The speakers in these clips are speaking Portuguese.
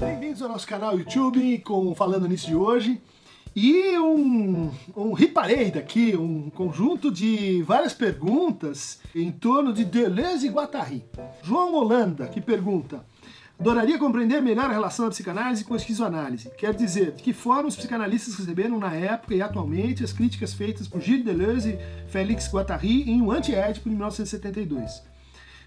Bem-vindos ao nosso canal YouTube com Falando Nisso de hoje. E um, um riparade aqui, um conjunto de várias perguntas em torno de Deleuze e Guattari. João Holanda, que pergunta, adoraria compreender melhor a relação da psicanálise com a esquizoanálise. Quer dizer, de que forma os psicanalistas receberam na época e atualmente as críticas feitas por Gilles Deleuze e Félix Guattari em Um Anti-Édipo, de 1972.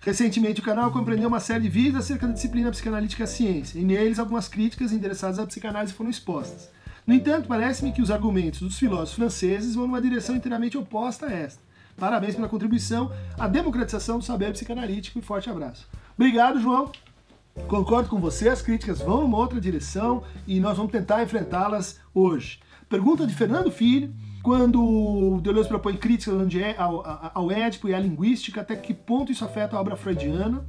Recentemente, o canal compreendeu uma série de vídeos acerca da disciplina psicanalítica ciência, e neles algumas críticas endereçadas à psicanálise foram expostas. No entanto, parece-me que os argumentos dos filósofos franceses vão numa direção inteiramente oposta a esta. Parabéns pela contribuição à democratização do saber psicanalítico e forte abraço. Obrigado, João. Concordo com você, as críticas vão numa outra direção e nós vamos tentar enfrentá-las hoje. Pergunta de Fernando Filho, quando Deleuze propõe críticas ao, ao Édipo e à linguística, até que ponto isso afeta a obra freudiana.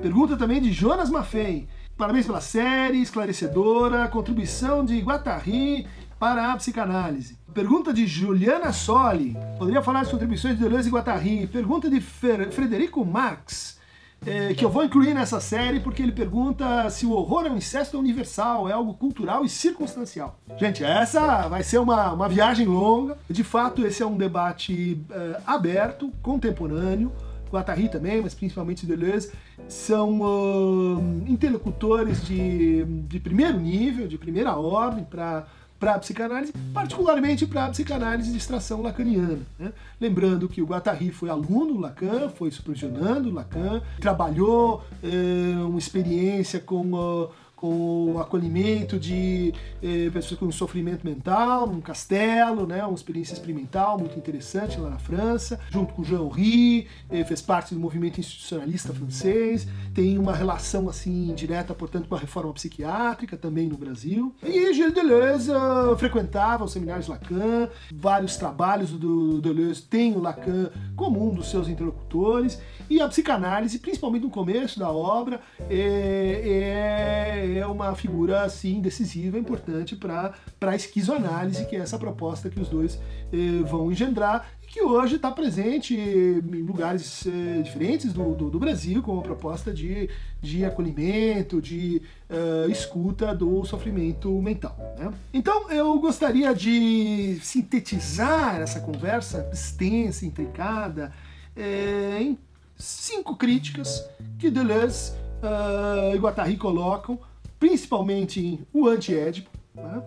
Pergunta também de Jonas Maffei, Parabéns pela série, esclarecedora, contribuição de Guattari para a psicanálise. Pergunta de Juliana Soli, poderia falar das contribuições de Deleuze e Guattari. Pergunta de Fer Frederico Marx, é, que eu vou incluir nessa série porque ele pergunta se o horror é um incesto universal, é algo cultural e circunstancial. Gente, essa vai ser uma, uma viagem longa. De fato, esse é um debate é, aberto, contemporâneo, Guattari também, mas principalmente Deleuze, são uh, interlocutores de, de primeiro nível, de primeira ordem para para a psicanálise, particularmente para a psicanálise de extração lacaniana. Né? Lembrando que o Guattari foi aluno Lacan, foi supervisionando Lacan, trabalhou eh, uma experiência com uh, com o acolhimento de eh, pessoas com sofrimento mental, num castelo, né, uma experiência experimental muito interessante lá na França, junto com Jean Henry, eh, fez parte do movimento institucionalista francês, tem uma relação assim direta, portanto, com a reforma psiquiátrica também no Brasil. E Gilles Deleuze uh, frequentava os seminários Lacan, vários trabalhos do Deleuze têm o Lacan como um dos seus interlocutores, e a psicanálise, principalmente no começo da obra, é, é é uma figura assim decisiva, importante para a esquizoanálise, que é essa proposta que os dois eh, vão engendrar e que hoje está presente em lugares eh, diferentes do, do, do, Brasil, como a proposta de, de acolhimento, de uh, escuta do sofrimento mental. Né? Então eu gostaria de sintetizar essa conversa extensa, intricada, eh, em cinco críticas que Deleuze uh, e Guattari colocam principalmente em O Antiédipo, né,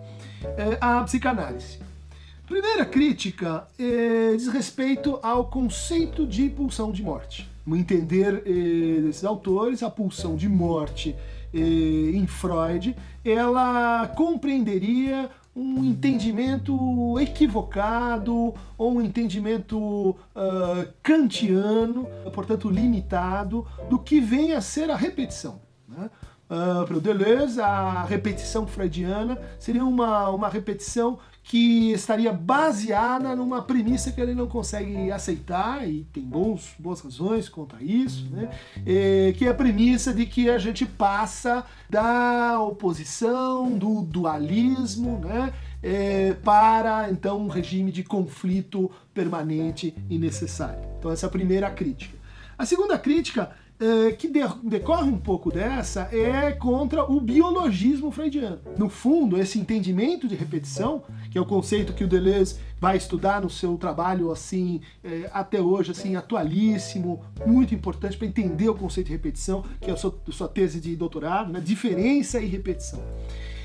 é a psicanálise. Primeira crítica é, diz respeito ao conceito de pulsão de morte. No entender eh, desses autores, a pulsão de morte eh, em Freud, ela compreenderia um entendimento equivocado ou um entendimento uh, kantiano, portanto limitado, do que vem a ser a repetição. Né? Uh, para o Deleuze, a repetição freudiana seria uma, uma repetição que estaria baseada numa premissa que ele não consegue aceitar, e tem bons, boas razões contra isso, né? É, que é a premissa de que a gente passa da oposição, do dualismo, né? É, para então um regime de conflito permanente e necessário. Então, essa é a primeira crítica. A segunda crítica é, que decorre um pouco dessa é contra o biologismo freudiano. No fundo, esse entendimento de repetição, que é o conceito que o Deleuze vai estudar no seu trabalho assim é, até hoje assim atualíssimo, muito importante para entender o conceito de repetição, que é a sua, sua tese de doutorado, né? diferença e repetição.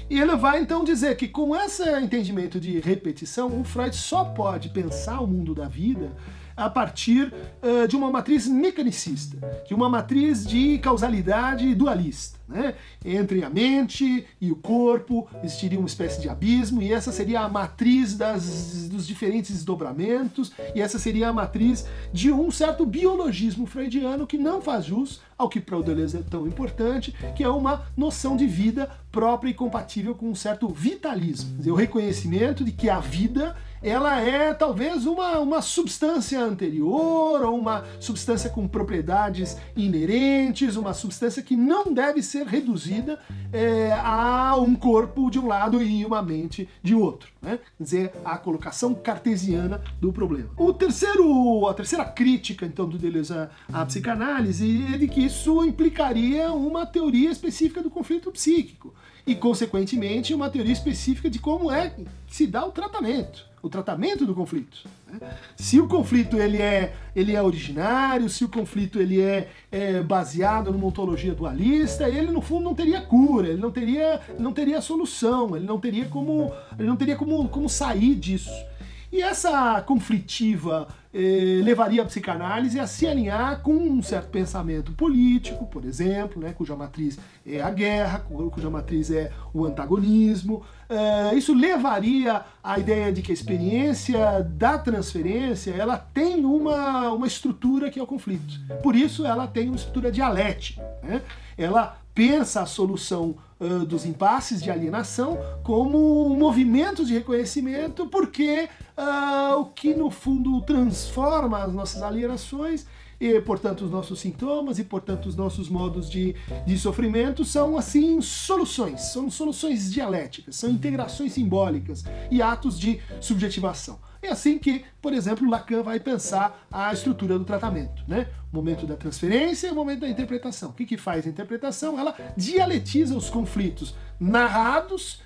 E ele vai então dizer que com esse entendimento de repetição, o Freud só pode pensar o mundo da vida a partir uh, de uma matriz mecanicista, de uma matriz de causalidade dualista. Né? Entre a mente e o corpo existiria uma espécie de abismo, e essa seria a matriz das, dos diferentes desdobramentos, e essa seria a matriz de um certo biologismo freudiano que não faz jus ao que para o Deleuze é tão importante, que é uma noção de vida própria e compatível com um certo vitalismo. O reconhecimento de que a vida ela é talvez uma, uma substância anterior ou uma substância com propriedades inerentes, uma substância que não deve ser reduzida é, a um corpo de um lado e uma mente de outro. Né? Quer dizer, a colocação cartesiana do problema. O terceiro, a terceira crítica, então, do Deleuze à, à psicanálise é de que isso implicaria uma teoria específica do conflito psíquico e, consequentemente, uma teoria específica de como é que se dá o tratamento, o tratamento do conflito. Né? Se o conflito ele é, ele é originário, se o conflito ele é, é, baseado numa ontologia dualista, ele no fundo não teria cura, ele não teria, não teria solução, ele não teria como, ele não teria como, como sair disso. E essa conflitiva eh, levaria a psicanálise a se alinhar com um certo pensamento político, por exemplo, né, cuja matriz é a guerra, cuja matriz é o antagonismo. Eh, isso levaria à ideia de que a experiência da transferência ela tem uma, uma estrutura que é o conflito. Por isso ela tem uma estrutura dialética. Né? Ela pensa a solução uh, dos impasses de alienação como um movimento de reconhecimento, porque uh, o que no fundo transforma as nossas alienações e, portanto, os nossos sintomas e, portanto, os nossos modos de, de sofrimento são, assim, soluções, são soluções dialéticas, são integrações simbólicas e atos de subjetivação. É assim que, por exemplo, Lacan vai pensar a estrutura do tratamento. Né? O momento da transferência e o momento da interpretação. O que, que faz a interpretação? Ela dialetiza os conflitos narrados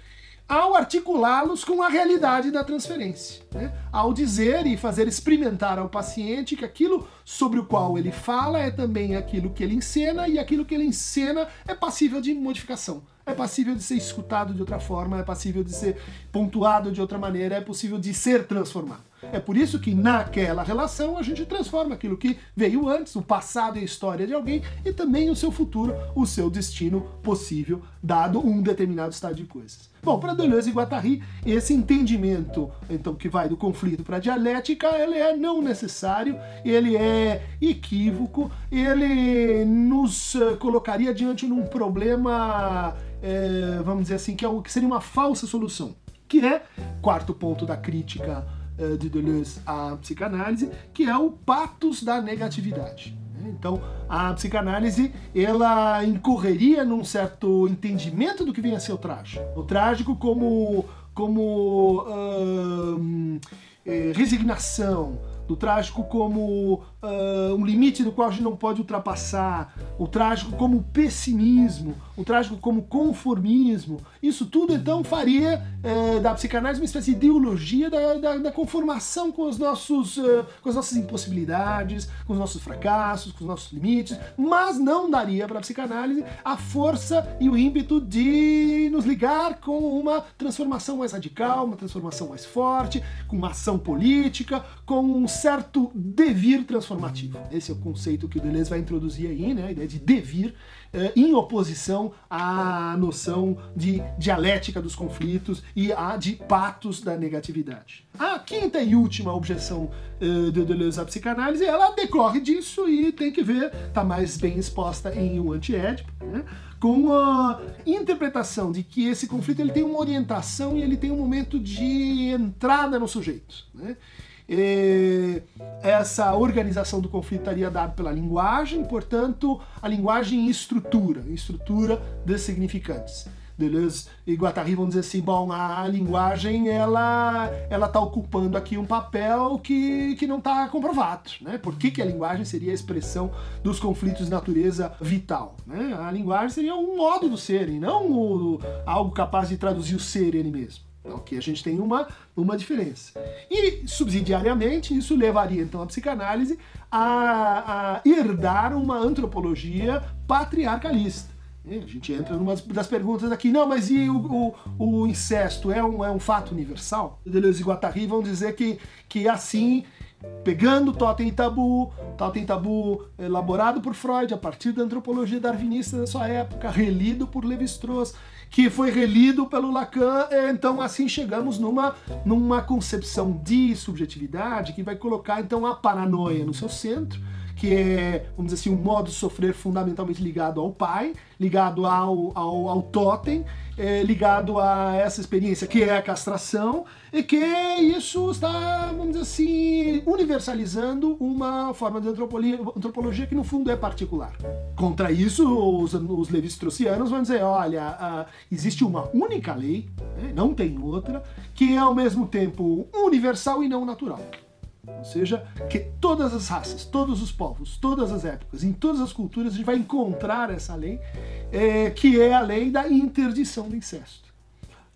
ao articulá-los com a realidade da transferência. Né? Ao dizer e fazer experimentar ao paciente que aquilo sobre o qual ele fala é também aquilo que ele encena e aquilo que ele encena é passível de modificação é passível de ser escutado de outra forma, é passível de ser pontuado de outra maneira, é possível de ser transformado. É por isso que naquela relação a gente transforma aquilo que veio antes, o passado e a história de alguém, e também o seu futuro, o seu destino possível, dado um determinado estado de coisas. Bom, para Deleuze e Guattari, esse entendimento, então, que vai do conflito para a dialética, ele é não necessário, ele é equívoco, ele nos uh, colocaria diante de um problema, é, vamos dizer assim, que, é um, que seria uma falsa solução, que é, quarto ponto da crítica uh, de Deleuze à psicanálise, que é o patos da negatividade. Então, a psicanálise ela incorreria num certo entendimento do que vem a ser o trágico. O trágico como como uh, resignação, do trágico como uh, um limite do qual a gente não pode ultrapassar, o trágico como pessimismo, o trágico como conformismo. Isso tudo então faria uh, da psicanálise uma espécie de ideologia da, da, da conformação com, os nossos, uh, com as nossas impossibilidades, com os nossos fracassos, com os nossos limites, mas não daria para a psicanálise a força e o ímpeto de nos ligar com uma transformação mais radical, uma transformação mais forte, com uma ação política, com um certo devir transformativo. Esse é o conceito que o Deleuze vai introduzir aí, né? a ideia de devir, eh, em oposição à noção de dialética dos conflitos e à de patos da negatividade. A quinta e última objeção uh, do Deleuze à psicanálise, ela decorre disso e tem que ver, está mais bem exposta em O Antiédipo, né? com a interpretação de que esse conflito ele tem uma orientação e ele tem um momento de entrada no sujeito. Né? E essa organização do conflito estaria dada pela linguagem, portanto, a linguagem estrutura, estrutura de significantes. Deleuze e Guattari vão dizer assim, bom, a, linguagem ela ela está ocupando aqui um papel que, que não está comprovado, né? Por que, que a linguagem seria a expressão dos conflitos de natureza vital? Né? A linguagem seria um modo do ser e não algo capaz de traduzir o ser ele mesmo. Então, aqui a gente tem uma, uma diferença. E, subsidiariamente, isso levaria então a psicanálise a, a herdar uma antropologia patriarcalista. A gente entra numa das perguntas aqui, não, mas e o, o, o incesto é um, é um fato universal? Deleuze e Guattari vão dizer que, que assim, pegando Totem e Tabu, Totem e Tabu elaborado por Freud a partir da antropologia darwinista da sua época, relido por Levi-Strauss, que foi relido pelo Lacan, então assim chegamos numa, numa concepção de subjetividade que vai colocar então a paranoia no seu centro, que é, vamos dizer assim, um modo de sofrer fundamentalmente ligado ao pai, ligado ao, ao, ao totem, é, ligado a essa experiência que é a castração, e que isso está, vamos dizer assim, universalizando uma forma de antropologia, que no fundo é particular. Contra isso, os, os vão dizer, olha, existe uma única lei, né, não tem outra, que é ao mesmo tempo universal e não natural. Ou seja, que todas as raças, todos os povos, todas as épocas, em todas as culturas, a gente vai encontrar essa lei, é, que é a lei da interdição do incesto.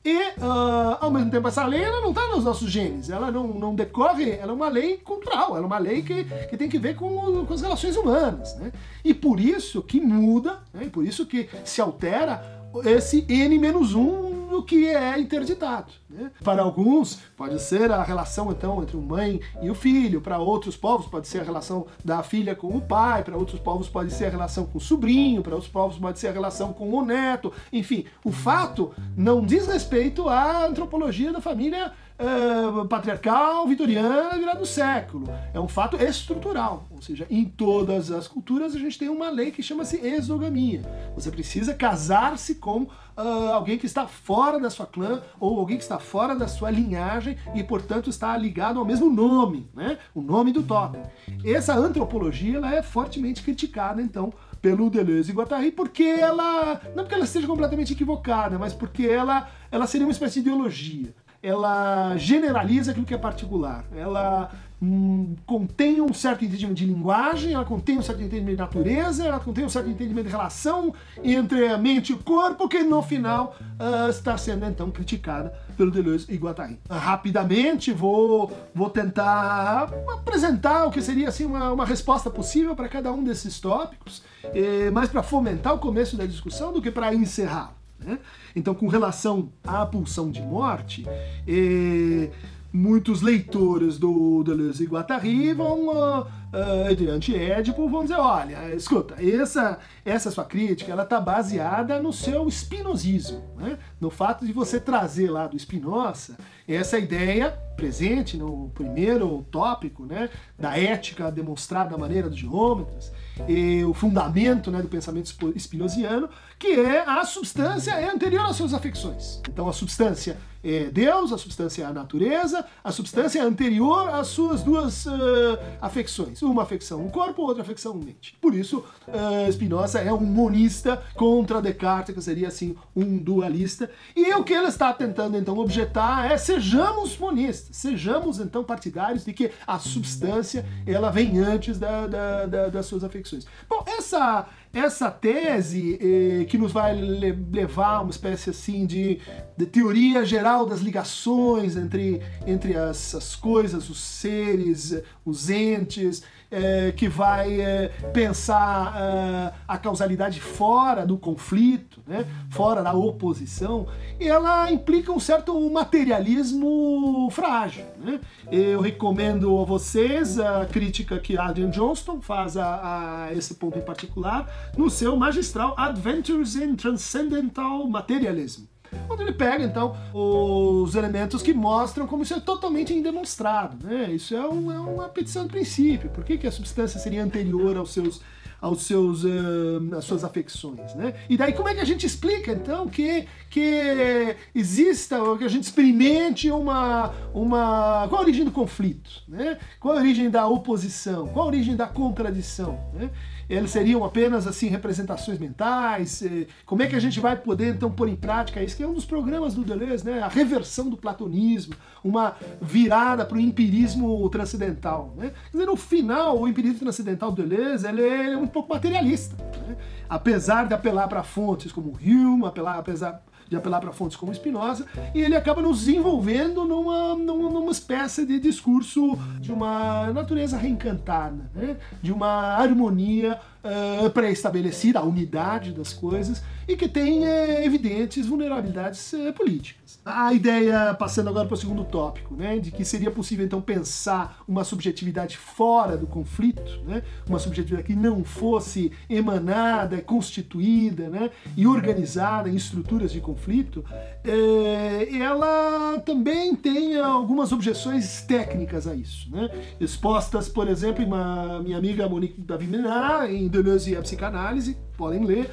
E, uh, ao mesmo tempo, essa lei ela não está nos nossos genes, ela não, não decorre, ela é uma lei cultural, ela é uma lei que, que tem que ver com, com as relações humanas. Né? E por isso que muda, né? e por isso que se altera esse N-1 do que é interditado. Né? Para alguns, pode ser a relação então entre o mãe e o filho, para outros povos, pode ser a relação da filha com o pai, para outros povos, pode ser a relação com o sobrinho, para outros povos, pode ser a relação com o neto. Enfim, o fato não diz respeito à antropologia da família uh, patriarcal vitoriana virada do século. É um fato estrutural, ou seja, em todas as culturas a gente tem uma lei que chama-se exogamia. Você precisa casar-se com uh, alguém que está fora da sua clã ou alguém que está fora da sua linhagem e, portanto, está ligado ao mesmo nome, né? o nome do totem. Essa antropologia ela é fortemente criticada, então, pelo Deleuze e Guattari, porque ela, não porque ela esteja completamente equivocada, mas porque ela, ela seria uma espécie de ideologia ela generaliza aquilo que é particular. Ela hum, contém um certo entendimento de linguagem, ela contém um certo entendimento de natureza, ela contém um certo entendimento de relação entre a mente e o corpo, que no final uh, está sendo então criticada pelo Deleuze e Guattari. Rapidamente vou, vou tentar apresentar o que seria assim, uma, uma resposta possível para cada um desses tópicos, eh, mais para fomentar o começo da discussão do que para encerrar. Né? Então, com relação à pulsão de morte, eh, muitos leitores do Deleuze e Guattari vão, uh, uh, Édipo, vão dizer, olha, escuta, essa, essa sua crítica, ela está baseada no seu espinosismo, né? no fato de você trazer lá do Spinoza essa ideia presente no primeiro tópico, né, da ética demonstrada da maneira dos geômetras, e o fundamento né, do pensamento spinoziano, que é a substância é anterior às suas afecções. Então a substância é Deus, a substância é a natureza, a substância é anterior às suas duas uh, afecções. Uma afecção o corpo, outra afecção mente. Por isso, uh, Spinoza é um monista contra Descartes, que seria assim um dualista. E o que ele está tentando então objetar é sejamos monistas, sejamos então partidários de que a substância ela vem antes da, da, da, das suas afecções. Bom, essa essa tese eh, que nos vai le levar a uma espécie assim de, de, teoria geral das ligações entre, entre as, as coisas, os seres, os entes, é, que vai é, pensar é, a causalidade fora do conflito, né, fora da oposição, ela implica um certo materialismo frágil. Né? Eu recomendo a vocês a crítica que Adrian Johnston faz a, a esse ponto em particular no seu magistral Adventures in Transcendental Materialism onde ele pega então os elementos que mostram como isso é totalmente indemonstrado. Né? Isso é, um, é uma petição de princípio. Por que, que a substância seria anterior aos seus aos seus, uh, às suas afecções, né? E daí como é que a gente explica então que, que exista, que a gente experimente uma, uma qual a origem do conflito, né? Qual a origem da oposição? Qual a origem da contradição, né? eles seriam apenas assim representações mentais? Eh, como é que a gente vai poder então pôr em prática isso? Que é um dos programas do Deleuze, né? A reversão do platonismo, uma virada para o empirismo transcendental. Né? Quer dizer, no final, o empirismo transcendental do Deleuze ele é um pouco materialista. Né? Apesar de apelar para fontes como Hume, apelar, apesar de apelar para fontes como Spinoza, e ele acaba nos envolvendo numa, numa, numa espécie de discurso de uma natureza reencantada, né? de uma harmonia uh, pré-estabelecida, a unidade das coisas, e que tem uh, evidentes vulnerabilidades uh, políticas. A ideia, passando agora para o segundo tópico, né, de que seria possível então pensar uma subjetividade fora do conflito, né, uma subjetividade que não fosse emanada, constituída né, e organizada em estruturas de conflito, ela também tem algumas objeções técnicas a isso, né? expostas, por exemplo, em uma, minha amiga Monique David Menard, em Deleuze e a Psicanálise, podem ler,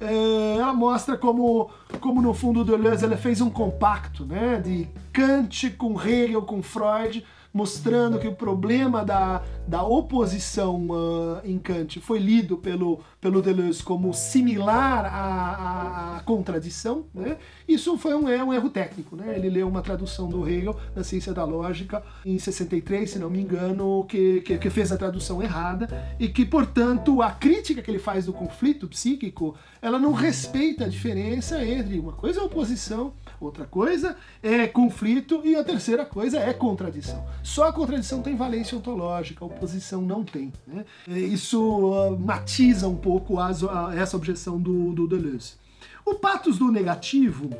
é, ela mostra como, como no fundo Deleuze ela fez um compacto né, de Kant com Hegel, com Freud, mostrando que o problema da, da oposição uh, em Kant foi lido pelo, pelo Deleuze como similar à, à, à contradição. Né? Isso foi um, é um erro técnico. Né? Ele leu uma tradução do Hegel na Ciência da Lógica em 63, se não me engano, que, que, que fez a tradução errada e que, portanto, a crítica que ele faz do conflito psíquico, ela não respeita a diferença entre uma coisa é oposição, outra coisa é conflito e a terceira coisa é contradição. Só a contradição tem valência ontológica, a oposição não tem. Né? Isso uh, matiza um pouco as, a, essa objeção do, do Deleuze. O patos do negativo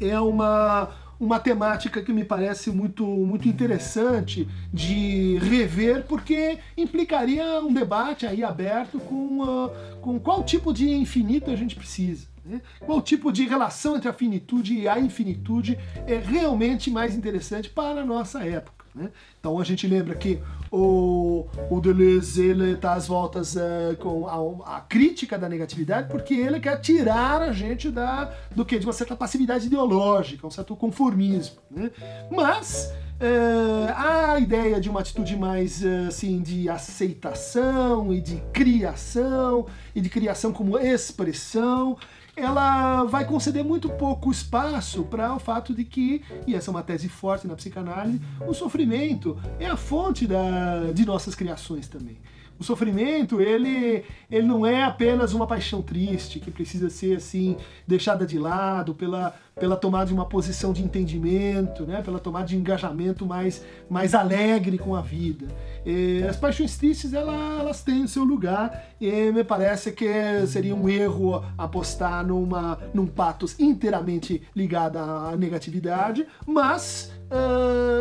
é, é uma uma temática que me parece muito, muito interessante de rever, porque implicaria um debate aí aberto com, uh, com qual tipo de infinito a gente precisa. Né? Qual tipo de relação entre a finitude e a infinitude é realmente mais interessante para a nossa época. Né? Então a gente lembra que o, o Deleuze está às voltas uh, com a, a, crítica da negatividade porque ele quer tirar a gente da, do que de uma certa passividade ideológica, um certo conformismo. Né? Mas Uh, a ideia de uma atitude mais uh, assim de aceitação e de criação e de criação como expressão ela vai conceder muito pouco espaço para o fato de que, e essa é uma tese forte na psicanálise, o sofrimento é a fonte da, de nossas criações também. O sofrimento, ele, ele não é apenas uma paixão triste que precisa ser assim deixada de lado pela, pela tomada de uma posição de entendimento, né? pela tomada de engajamento mais, mais alegre com a vida. E as paixões tristes elas, elas têm o seu lugar e me parece que seria um erro apostar numa, num patos inteiramente ligado à negatividade, mas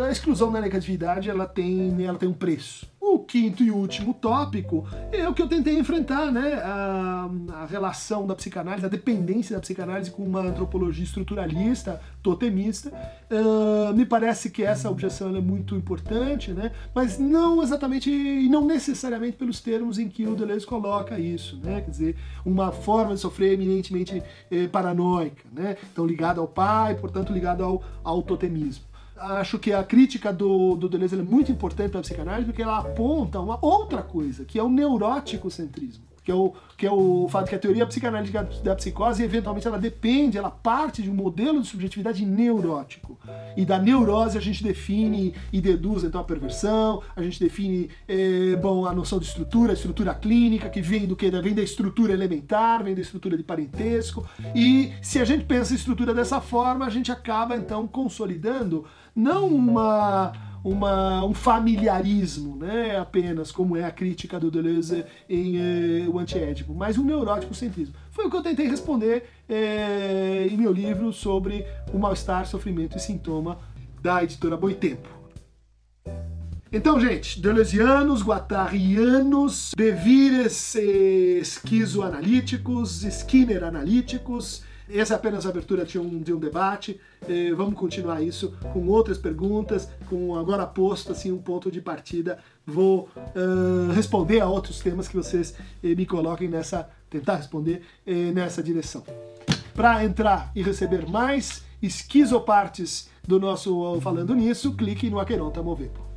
a exclusão da negatividade ela tem, ela tem um preço. O quinto e último tópico é o que eu tentei enfrentar, né? A, a, relação da psicanálise, a dependência da psicanálise com uma antropologia estruturalista, totemista. Uh, me parece que essa objeção é muito importante, né? Mas não exatamente e não necessariamente pelos termos em que o Deleuze coloca isso, né? Quer dizer, uma forma de sofrer eminentemente eh, paranoica, né? Então ligada ao pai, portanto ligada ao, ao totemismo acho que a crítica do, do Deleuze é muito importante para a psicanálise porque ela aponta uma outra coisa, que é o neurótico centrismo. Que é, o, que é o fato que a teoria psicanalítica da psicose, eventualmente, ela depende, ela parte de um modelo de subjetividade neurótico. E da neurose a gente define e deduz, então, a perversão, a gente define, é, bom, a noção de estrutura, a estrutura clínica, que vem do que? Vem da estrutura elementar, vem da estrutura de parentesco. E se a gente pensa a estrutura dessa forma, a gente acaba, então, consolidando não uma, uma, um familiarismo, né, apenas, como é a crítica do Deleuze em eh, O Antiédipo, mas um neurótico centrismo. Foi o que eu tentei responder eh, em meu livro sobre o mal-estar, sofrimento e sintoma da editora Boitempo. Então, gente, deleuzianos, guattarianos, devires esquizoanalíticos, Skinner analíticos, essa é apenas a abertura de um, de um debate. Eh, vamos continuar isso com outras perguntas, com agora posto assim um ponto de partida. Vou uh, responder a outros temas que vocês eh, me coloquem nessa, tentar responder eh, nessa direção. Para entrar e receber mais esquizopartes do nosso Falando Nisso, clique no Aqueronta Movepo.